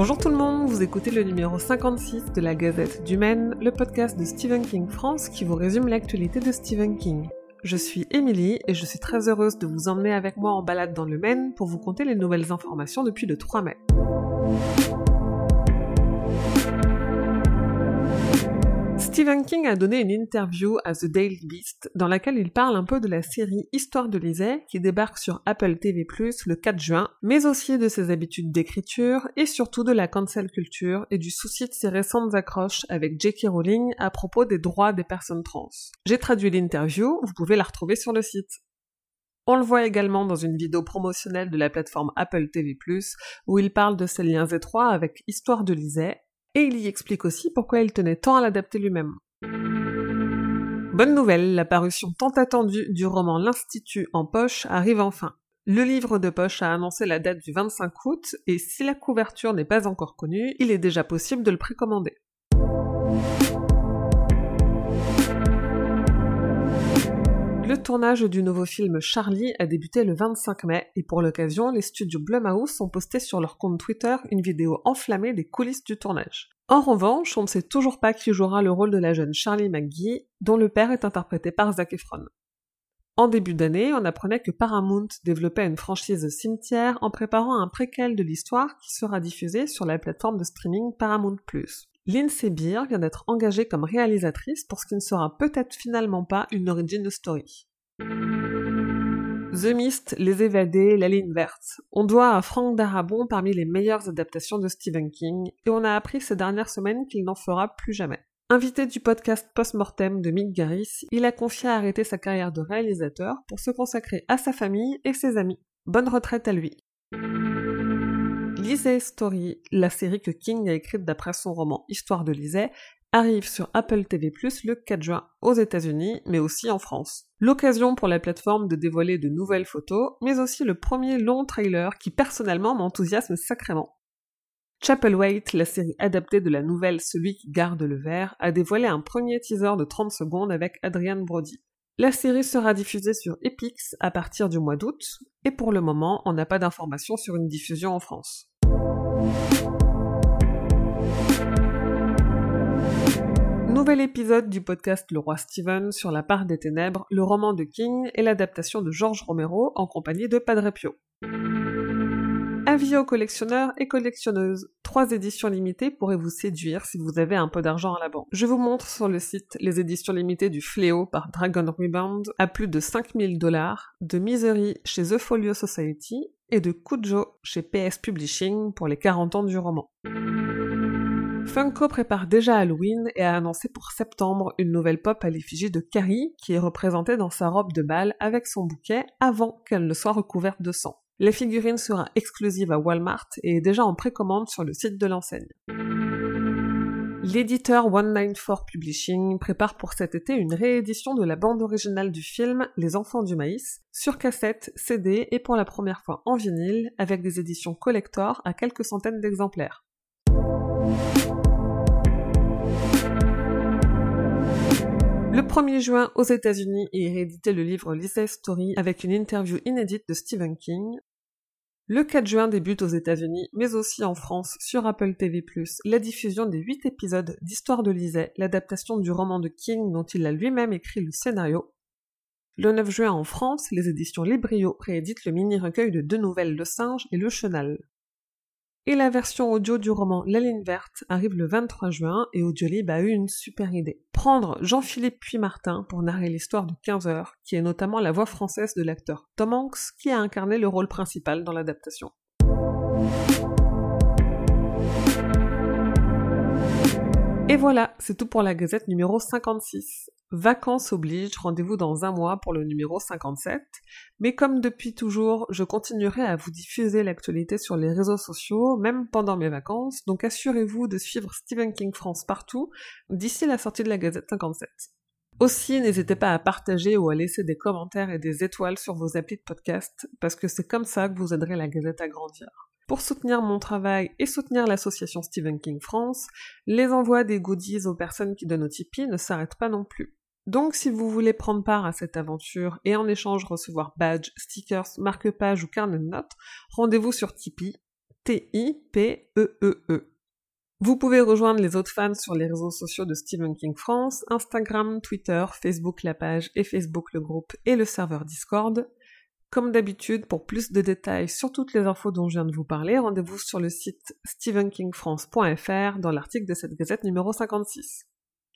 Bonjour tout le monde, vous écoutez le numéro 56 de la Gazette du Maine, le podcast de Stephen King France qui vous résume l'actualité de Stephen King. Je suis Émilie et je suis très heureuse de vous emmener avec moi en balade dans le Maine pour vous conter les nouvelles informations depuis le 3 mai. Stephen King a donné une interview à The Daily Beast dans laquelle il parle un peu de la série Histoire de Lisée qui débarque sur Apple TV+, le 4 juin, mais aussi de ses habitudes d'écriture et surtout de la cancel culture et du souci de ses récentes accroches avec J.K. Rowling à propos des droits des personnes trans. J'ai traduit l'interview, vous pouvez la retrouver sur le site. On le voit également dans une vidéo promotionnelle de la plateforme Apple TV+, où il parle de ses liens étroits avec Histoire de Lisée et il y explique aussi pourquoi il tenait tant à l'adapter lui-même. Bonne nouvelle, la parution tant attendue du roman L'Institut en poche arrive enfin. Le livre de poche a annoncé la date du 25 août, et si la couverture n'est pas encore connue, il est déjà possible de le précommander. Le tournage du nouveau film Charlie a débuté le 25 mai et pour l'occasion, les studios Blumhouse ont posté sur leur compte Twitter une vidéo enflammée des coulisses du tournage. En revanche, on ne sait toujours pas qui jouera le rôle de la jeune Charlie McGee, dont le père est interprété par Zac Efron. En début d'année, on apprenait que Paramount développait une franchise cimetière en préparant un préquel de l'histoire qui sera diffusé sur la plateforme de streaming Paramount+. Lindsay Beer vient d'être engagée comme réalisatrice pour ce qui ne sera peut-être finalement pas une origin story. The Mist, Les Évadés, La Ligne Verte. On doit à Frank Darabon parmi les meilleures adaptations de Stephen King, et on a appris ces dernières semaines qu'il n'en fera plus jamais. Invité du podcast Postmortem de Mick Garris, il a confié à arrêter sa carrière de réalisateur pour se consacrer à sa famille et ses amis. Bonne retraite à lui. Lisey Story, la série que King a écrite d'après son roman Histoire de Lisey, arrive sur Apple TV+, le 4 juin aux États-Unis, mais aussi en France. L'occasion pour la plateforme de dévoiler de nouvelles photos, mais aussi le premier long trailer qui personnellement m'enthousiasme sacrément. Chapelwaite, la série adaptée de la nouvelle Celui qui garde le verre, a dévoilé un premier teaser de 30 secondes avec Adrian Brody. La série sera diffusée sur Epix à partir du mois d'août, et pour le moment, on n'a pas d'informations sur une diffusion en France. Nouvel épisode du podcast Le Roi Steven sur la part des ténèbres, le roman de King et l'adaptation de George Romero en compagnie de Padre Pio. Avis aux collectionneurs et collectionneuses. Trois éditions limitées pourraient vous séduire si vous avez un peu d'argent à la banque. Je vous montre sur le site les éditions limitées du Fléau par Dragon Rebound à plus de 5000 dollars, de Misery chez The Folio Society et de Kujo chez PS Publishing pour les 40 ans du roman. Funko prépare déjà Halloween et a annoncé pour septembre une nouvelle pop à l'effigie de Carrie qui est représentée dans sa robe de bal avec son bouquet avant qu'elle ne soit recouverte de sang. La figurine sera exclusive à Walmart et est déjà en précommande sur le site de l'enseigne. L'éditeur 194 Publishing prépare pour cet été une réédition de la bande originale du film Les Enfants du Maïs, sur cassette, CD et pour la première fois en vinyle, avec des éditions collector à quelques centaines d'exemplaires. Le 1er juin, aux États-Unis, est réédité le livre Lisa Story avec une interview inédite de Stephen King, le 4 juin débute aux États-Unis, mais aussi en France, sur Apple TV+, la diffusion des 8 épisodes d'Histoire de Lisée, l'adaptation du roman de King dont il a lui-même écrit le scénario. Le 9 juin en France, les éditions Librio rééditent le mini-recueil de deux nouvelles Le Singe et Le Chenal. Et la version audio du roman La ligne verte arrive le 23 juin et Audiolib a eu une super idée. Prendre Jean-Philippe Puy-Martin pour narrer l'histoire de 15 heures, qui est notamment la voix française de l'acteur Tom Hanks qui a incarné le rôle principal dans l'adaptation. Et voilà, c'est tout pour la Gazette numéro 56. Vacances oblige, rendez-vous dans un mois pour le numéro 57. Mais comme depuis toujours, je continuerai à vous diffuser l'actualité sur les réseaux sociaux, même pendant mes vacances, donc assurez-vous de suivre Stephen King France partout d'ici la sortie de la Gazette 57. Aussi, n'hésitez pas à partager ou à laisser des commentaires et des étoiles sur vos applis de podcast, parce que c'est comme ça que vous aiderez la Gazette à grandir. Pour soutenir mon travail et soutenir l'association Stephen King France, les envois des goodies aux personnes qui donnent au Tipeee ne s'arrêtent pas non plus. Donc si vous voulez prendre part à cette aventure et en échange recevoir badges, stickers, marque-pages ou carnet de notes, rendez-vous sur Tipeee. T-I-P-E-E-E. Vous pouvez rejoindre les autres fans sur les réseaux sociaux de Stephen King France, Instagram, Twitter, Facebook la page et Facebook le groupe et le serveur Discord. Comme d'habitude, pour plus de détails sur toutes les infos dont je viens de vous parler, rendez-vous sur le site stephenkingfrance.fr dans l'article de cette gazette numéro 56.